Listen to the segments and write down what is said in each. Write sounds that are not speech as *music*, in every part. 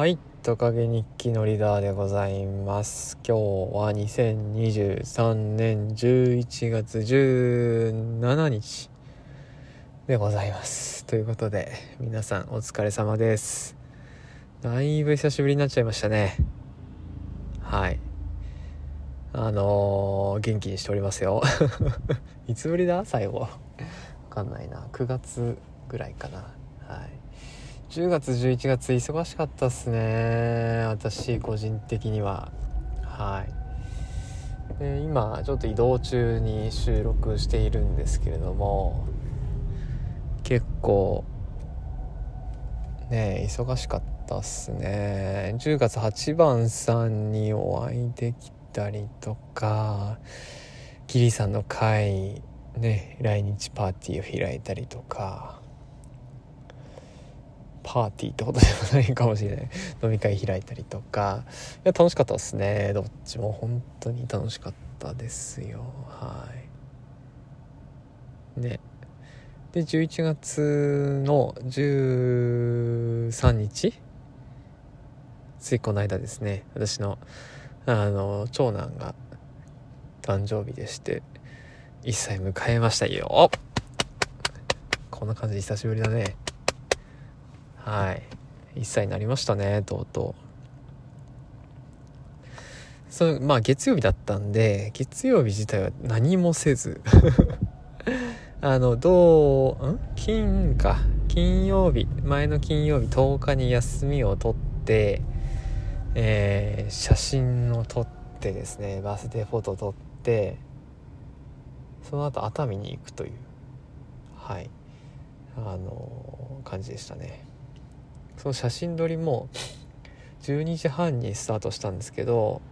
はい。トカゲ日記のリーダーでございます。今日は2023年11月17日でございます。ということで皆さんお疲れ様です。だいぶ久しぶりになっちゃいましたね。はい。あのー、元気にしておりますよ。*laughs* いつぶりだ？最後。わかんないな。9月ぐらいかな。はい。10月11月忙しかったっすね。私個人的には。はい。で今ちょっと移動中に収録しているんですけれども結構ね忙しかったっすね。10月8番さんにお会いできたりとかギリさんの会ね来日パーティーを開いたりとか。パーティーってことでもないかもしれない。飲み会開いたりとか。いや楽しかったですね。どっちも本当に楽しかったですよ。はい。ね。で11月の13日ついこの間ですね。私のあの長男が誕生日でして1歳迎えましたよ。こんな感じで久しぶりだね。はい。1歳になりましたねとうとう。そうまあ月曜日だったんで月曜日自体は何もせず。*laughs* あのどうん？金か。金曜日前の金曜日10日に休みを取ってえー、写真を撮ってですねバースデーフォト撮ってその後熱海に行くというはい。あの感じでしたね。その写真撮りも12時半にスタートしたんですけど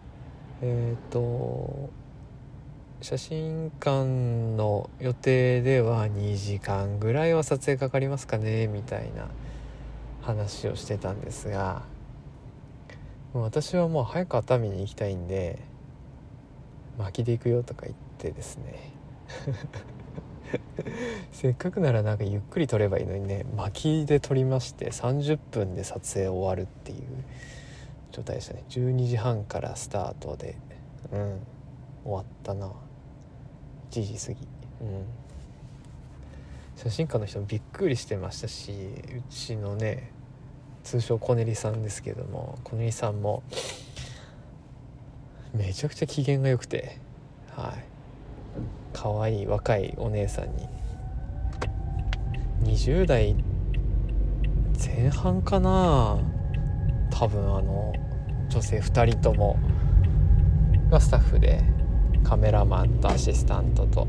えっ、ー、と写真館の予定では2時間ぐらいは撮影かかりますかねみたいな話をしてたんですがもう私はもう早く熱海に行きたいんで巻きで行くよとか言ってですね。*laughs* せっかくならなんかゆっくり撮ればいいのにね巻きで撮りまして30分で撮影終わるっていう状態でしたね。12時半からスタートでうん終わったな。1時過ぎ。うん。写真家の人もびっくりしてましたしうちのね通称コネリさんですけどもコネリさんもめちゃくちゃ機嫌が良くてはい。可愛い若いお姉さんに。20代前半かな。多分あの女性2人ともがスタッフでカメラマンとアシスタントと。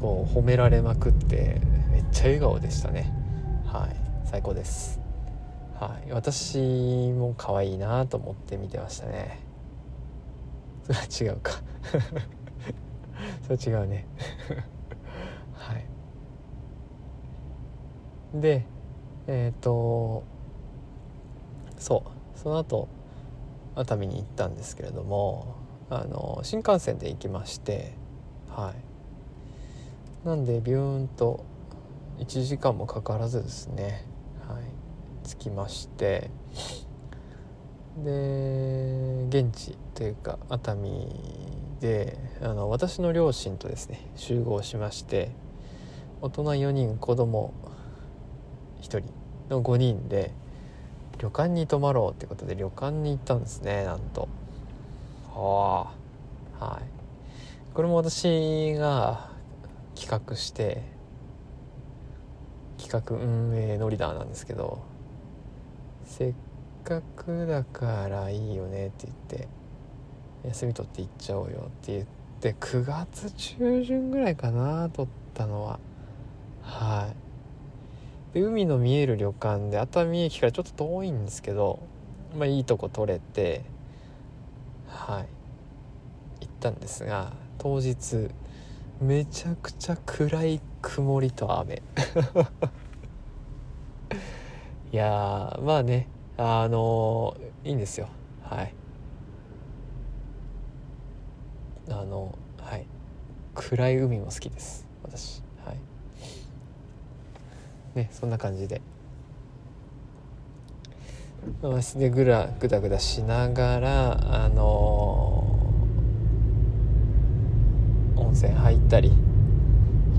こう褒められまくってめっちゃ笑顔でしたね。はい。最高です。はい。私も可愛いなと思って見てましたね。それは違うか。*laughs* それは違うね。*laughs* はい。でえっ、ー、とそう。その後熱海に行ったんですけれどもあの新幹線で行きましてはい。なんでビューンと1時間もかからずですねはい。着きましてで現地というか熱海であの私の両親とですね集合しまして大人4人子供1人の5人で旅館に泊まろうってことで旅館に行ったんですねなんと。はあ。はい。これも私が企画して企画運営のリーダーなんですけどせっかくだからいいよねって言って休み取って行っちゃおうよって言って9月中旬ぐらいかな取ったのは。はい。で海の見える旅館で熱海駅からちょっと遠いんですけどまあいいとこ取れてはい。行ったんですが当日めちゃくちゃ暗い曇りと雨。*laughs* いやまあねあのいいんですよ。はい。あのはい。暗い海も好きです私。はい。ねそんな感じで。和室でぐらぐだぐだしながらあのー、温泉入ったり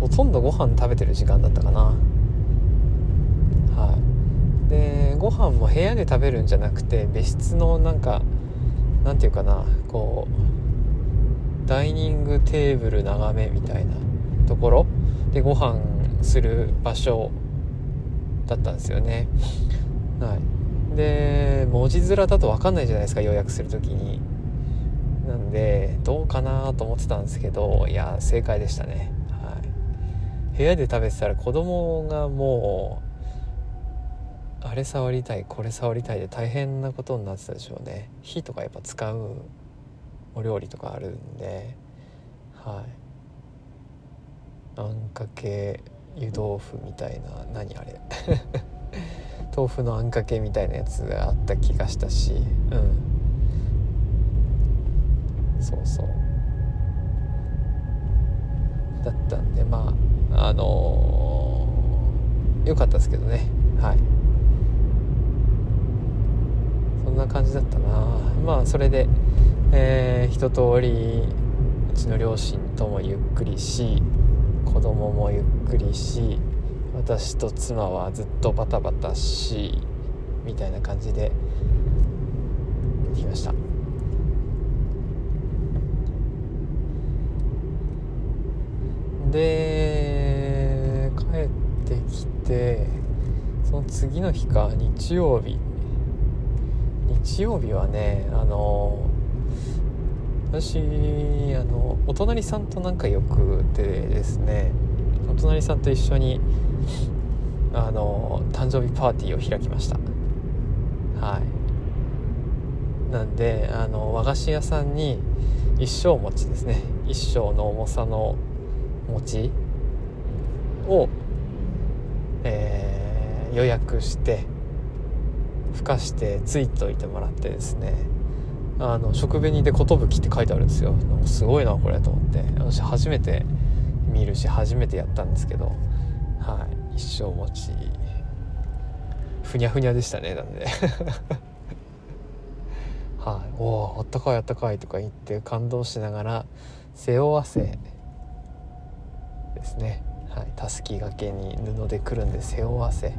ほとんどご飯食べてる時間だったかな。はい。でご飯も部屋で食べるんじゃなくて別室のなんかなんていうかなこうダイニングテーブル眺めみたいなところでご飯する場所だったんですよね。はい。で文字面だと分かんないじゃないですか予約する時に。なんでどうかなと思ってたんですけどいや正解でしたね、はい、部屋で食べてたら子供がもうあれ触りたいこれ触りたいで大変なことになってたでしょうね。火とかやっぱ使うお料理とかあるんで。はい。あんかけ湯豆腐みたいな何あれ。*laughs* 豆腐のあんかけみたいなやつがあった気がしたし。うん。そうそう。だったんでまああのー、よかったですけどね。はいそんな感じだったな。まあそれでえー、一通りうちの両親ともゆっくりし子供もゆっくりし私と妻はずっとバタバタしみたいな感じで行きました。で帰ってきてその次の日か日曜日日曜日はねあの私あのお隣さんと仲良くてですねお隣さんと一緒にあの誕生日パーティーを開きました。はい。なんであの和菓子屋さんに一升餅ですね。一升の重さの餅を、えー、予約してふかしてついといてもらってですね。あの食紅で「寿」って書いてあるんですよ。すごいなこれと思って。私初めて見るし初めてやったんですけど。はい。一生持ち。ふにゃふにゃでしたねなんで。*laughs* はい。おおあったかいあったかいとか言って感動しながら背負わせですね。たすきがけに布でくるんで背負わせ。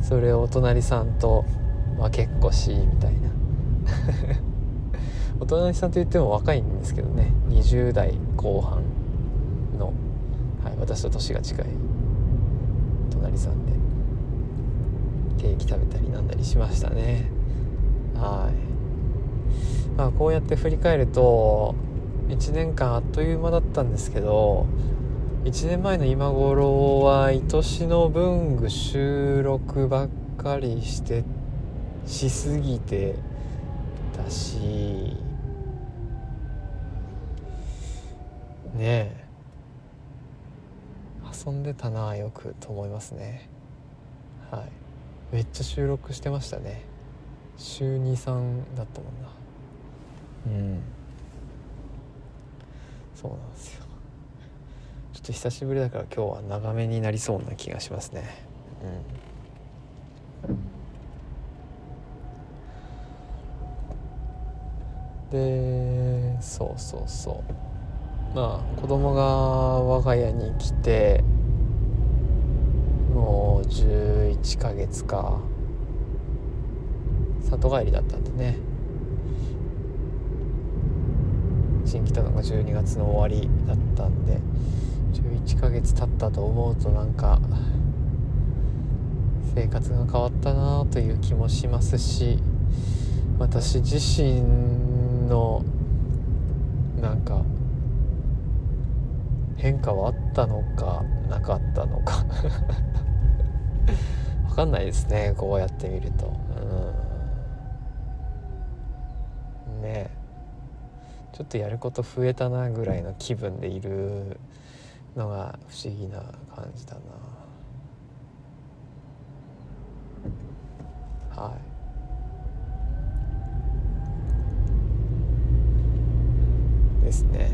それをお隣さんと分けっこしみたいな。*laughs* お隣さんといっても若いんですけどね。20代後半の、はい、私と年が近い隣さんでケーキ食べたりなんだりしましたね。はい。まあこうやって振り返ると1年間あっという間だったんですけど1年前の今頃は愛しの文具収録ばっかりしてしすぎてたしねえ遊んでたなよくと思いますね。はい。めっちゃ収録してましたね。週23だったもんな。うん。そうなんですよ。と久しぶりだから今日は長めになりそうな気がしますね。うん。でそうそうそう。まあ子供が我が家に来てもう11ヶ月か。里帰りだったんでね。新来たのが12月の終わりだったんで。11ヶ月経ったと思うとなんか生活が変わったなという気もしますし私自身のなんか変化はあったのかなかったのか。*laughs* 分かんないですねこうやって見ると。うん。ねちょっとやること増えたなぐらいの気分でいるのが不思議な感じだな。はい。ですね、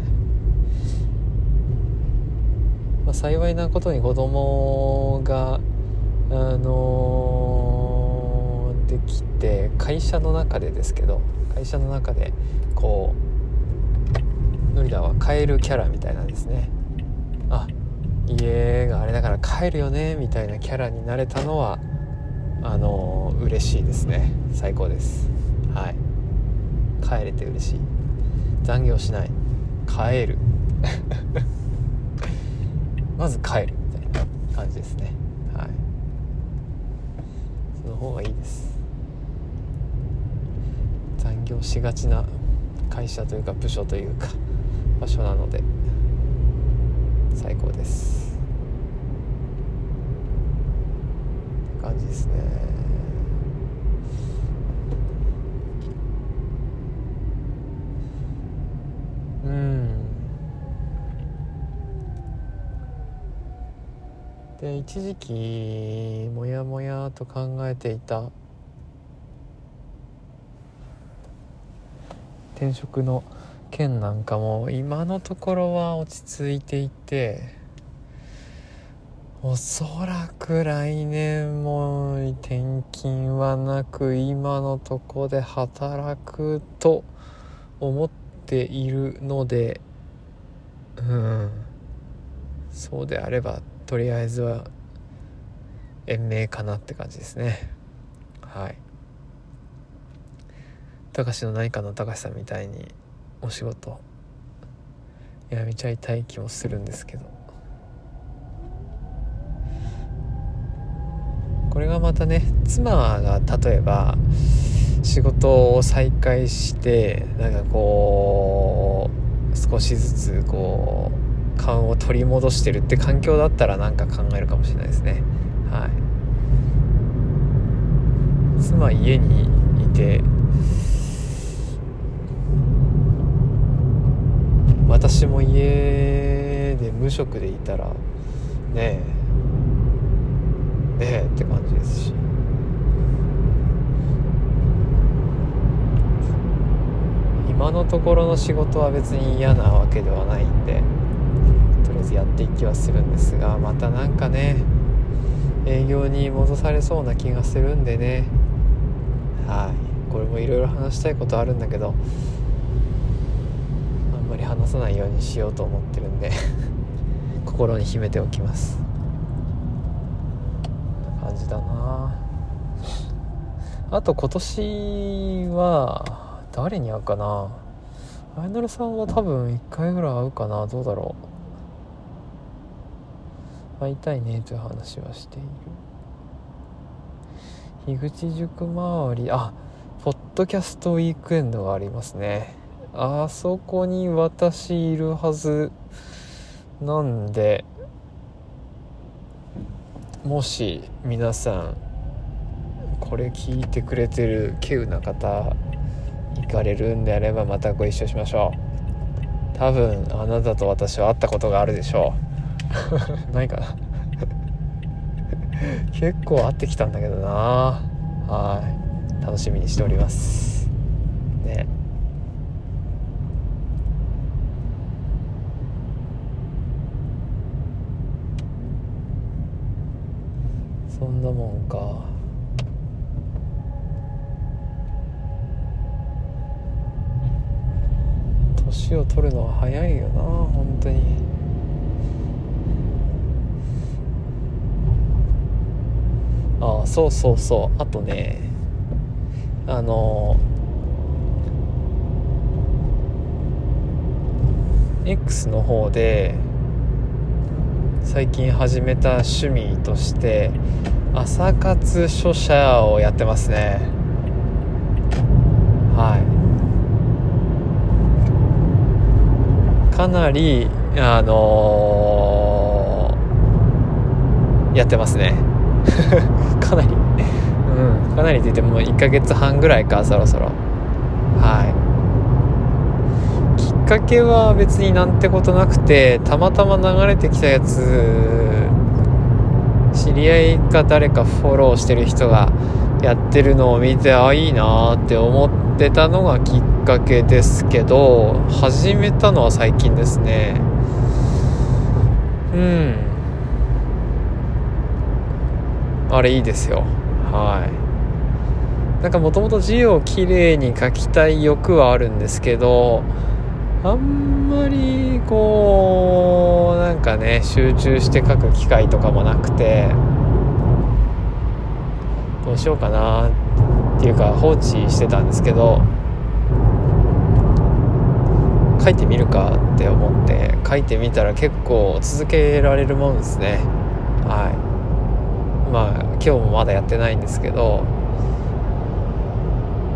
まあ、幸いなことに子供があの、できて会社の中でですけど会社の中でこうノリダは買えるキャラみたいなんですね。家があれだから帰るよねみたいなキャラになれたのはあのー、嬉しいですね。最高です。はい。帰れて嬉しい。残業しない。帰る。*laughs* まず帰るみたいな感じですね。はい。その方がいいです。残業しがちな会社というか部署というか場所なので最高です。感じですね。うん。で一時期もやもやと考えていた転職の件なんかも今のところは落ち着いていておそらく来年も転勤はなく今のとこで働くと思っているのでうん。そうであればとりあえずは延命かなって感じですね。はい。高志の何かの高志さんみたいにお仕事辞めちゃいたい気もするんですけど。これがまたね妻が例えば仕事を再開してなんかこう少しずつこう勘を取り戻してるって環境だったらなんか考えるかもしれないですね。はい。妻家にいて私も家で無職でいたらねえねって感じですし。今のところの仕事は別に嫌なわけではないんでとりあえずやっていきはするんですがまたなんかね営業に戻されそうな気がするんでね。はい。これもいろいろ話したいことあるんだけどあんまり話さないようにしようと思ってるんで *laughs* 心に秘めておきます。じだな。あと今年は誰に会うかな。あやなるさんは多分1回ぐらい会うかな。どうだろう。会いたいねという話はしている。樋口塾周りあポッドキャストウィークエンドがありますね。あそこに私いるはずなんでもし皆さんこれ聞いてくれてる稀有な方行かれるんであればまたご一緒しましょう。多分あなたと私は会ったことがあるでしょう。*laughs* ないか。な *laughs* 結構会ってきたんだけどな。はい。楽しみにしております。ねそんなもんか。年を取るのは早いよな本当に。ああそうそうそう。あとねあの X の方で最近始めた趣味として朝活書写をやってますね。はい。かなりあのー、やってますね。*laughs* かなり。うんかなりって言っても1ヶ月半ぐらいかそろそろ。はい。きっかけは別になんてことなくてたまたま流れてきたやつ知り合いか誰かフォローしてる人がやってるのを見てあいいなって思ってたのがきっかけですけど始めたのは最近ですね。うん。あれいいですよ。はい。なんかもともと字をきれいに書きたい欲はあるんですけどあんまりこうなんかね集中して書く機会とかもなくてどうしようかなっていうか放置してたんですけど書いてみるかって思って書いてみたら結構続けられるもんですね。はい。まあ今日もまだやってないんですけど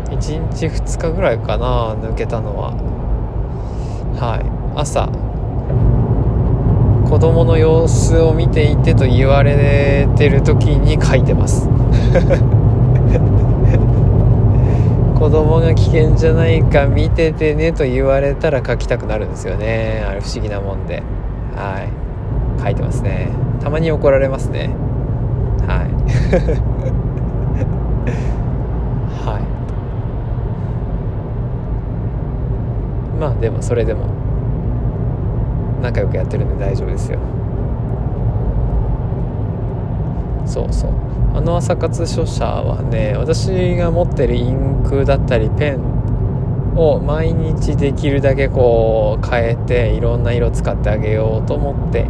1日2日ぐらいかな抜けたのは。はい。朝。子供の様子を見ていてと言われてる時に書いてます。*laughs* 子供が危険じゃないか見ててねと言われたら書きたくなるんですよね。あれ不思議なもんで。はい。書いてますね。たまに怒られますね。はい。まあでもそれでも仲良くやってるんで大丈夫ですよ。そうそう。あの朝活書写はね私が持ってるインクだったりペンを毎日できるだけこう変えていろんな色使ってあげようと思って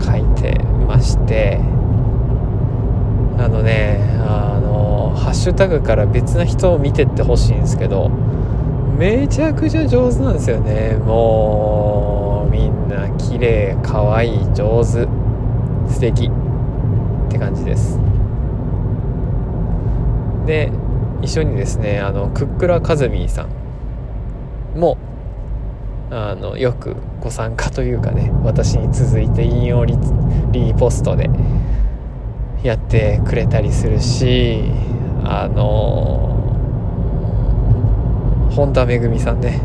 書いてまして。あのねあのハッシュタグから別な人を見てってほしいんですけどめちゃくちゃ上手なんですよね。もうみんな綺麗可愛い上手。素敵。って感じです。で一緒にですねあのクックラカズミーさんもあのよくご参加というかね私に続いて引用リリポストでやってくれたりするしあの本田めぐみさんね。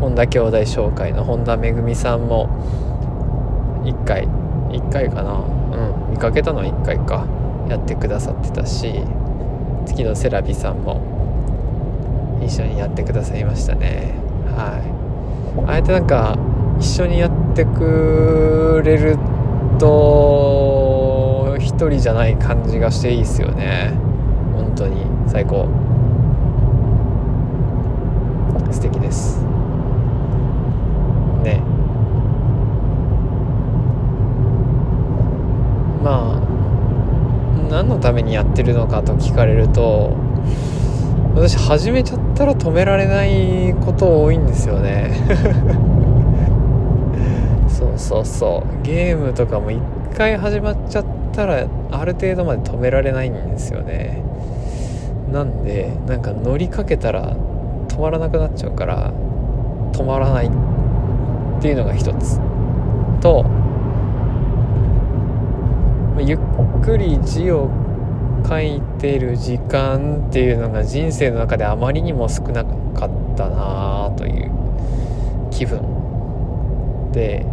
本田兄弟紹介の本田めぐみさんも1回1回かな。うん見かけたのは1回か。やってくださってたし月のセラビさんも一緒にやってくださいましたね。はい。あえてなんか一緒にやってくれると一人じゃない感じがしていいですよね。本当に。最高。素敵です。ね。まあ何のためにやってるのかと聞かれると私始めちゃったら止められないこと多いんですよね。*laughs* そうそうそう。ゲームとかも一回始まっちゃったらある程度まで止められないんですよね。なんでなんか乗りかけたら止まらなくなっちゃうから止まらないっていうのが一つとゆっくり字を書いてる時間っていうのが人生の中であまりにも少なかったなという気分で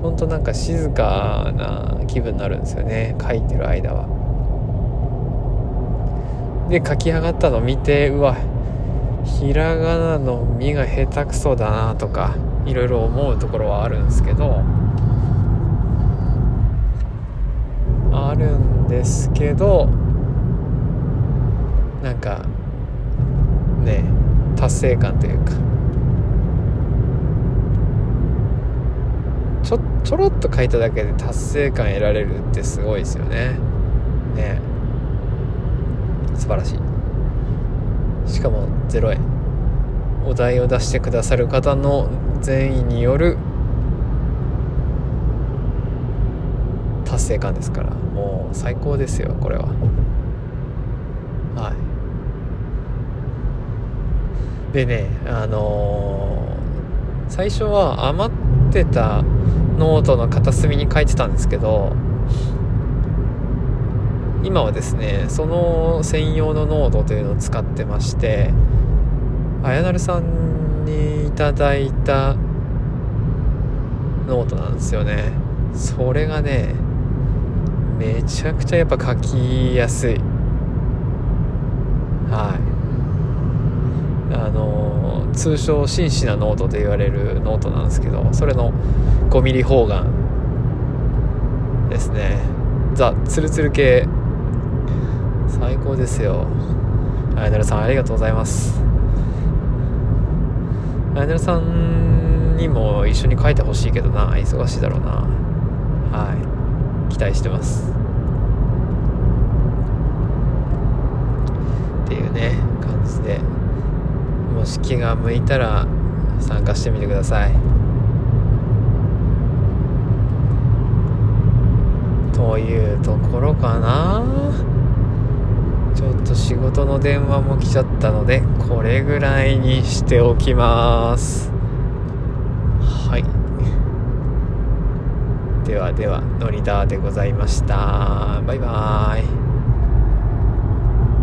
ほんとなんか静かな気分になるんですよね書いてる間は。で書き上がったのを見てうわひらがなの「み」が下手くそだなとかいろいろ思うところはあるんですけどあるんですけどなんかね達成感というか。ちょちょろっと書いただけで達成感得られるってすごいですよね。ね。素晴らしい。しかも0円お題を出してくださる方の善意による達成感ですからもう最高ですよこれは。はい。でねあのー、最初は余ってたノートの片隅に書いてたんですけど今はですねその専用のノートというのを使ってましてあやなるさんにいただいたノートなんですよね。それがねめちゃくちゃやっぱ書きやすい。はい。あの通称紳士なノートと言われるノートなんですけどそれの5ミリ方眼ですね。ザ・ツルツル系最高ですよ。あやねるさんありがとうございます。あやねるさんにも一緒に書いてほしいけどな。忙しいだろうな。はい。期待してます。っていうね感じで。もし気が向いたら参加してみてください。というところかな。ちょっと仕事の電話も来ちゃったのでこれぐらいにしておきます。はい。ではではノリダーでございました。バイバーイ。